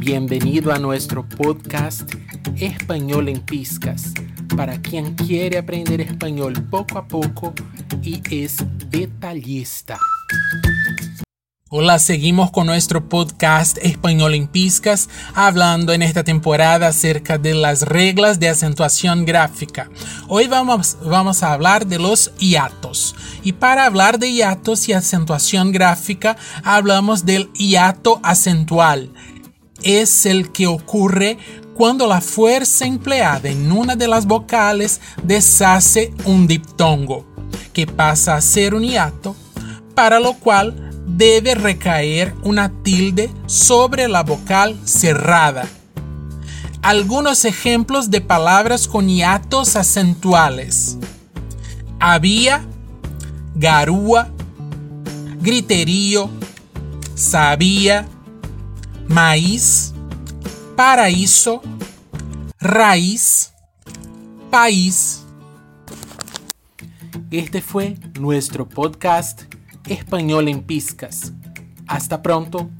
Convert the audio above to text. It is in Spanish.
Bienvenido a nuestro podcast Español en Piscas, para quien quiere aprender español poco a poco y es detallista. Hola, seguimos con nuestro podcast Español en Piscas, hablando en esta temporada acerca de las reglas de acentuación gráfica. Hoy vamos, vamos a hablar de los hiatos. Y para hablar de hiatos y acentuación gráfica, hablamos del hiato acentual. Es el que ocurre cuando la fuerza empleada en una de las vocales deshace un diptongo, que pasa a ser un hiato, para lo cual debe recaer una tilde sobre la vocal cerrada. Algunos ejemplos de palabras con hiatos acentuales. Había, garúa, griterío, sabía, maíz, paraíso, raíz, país. Este fue nuestro podcast Español en Piscas. Hasta pronto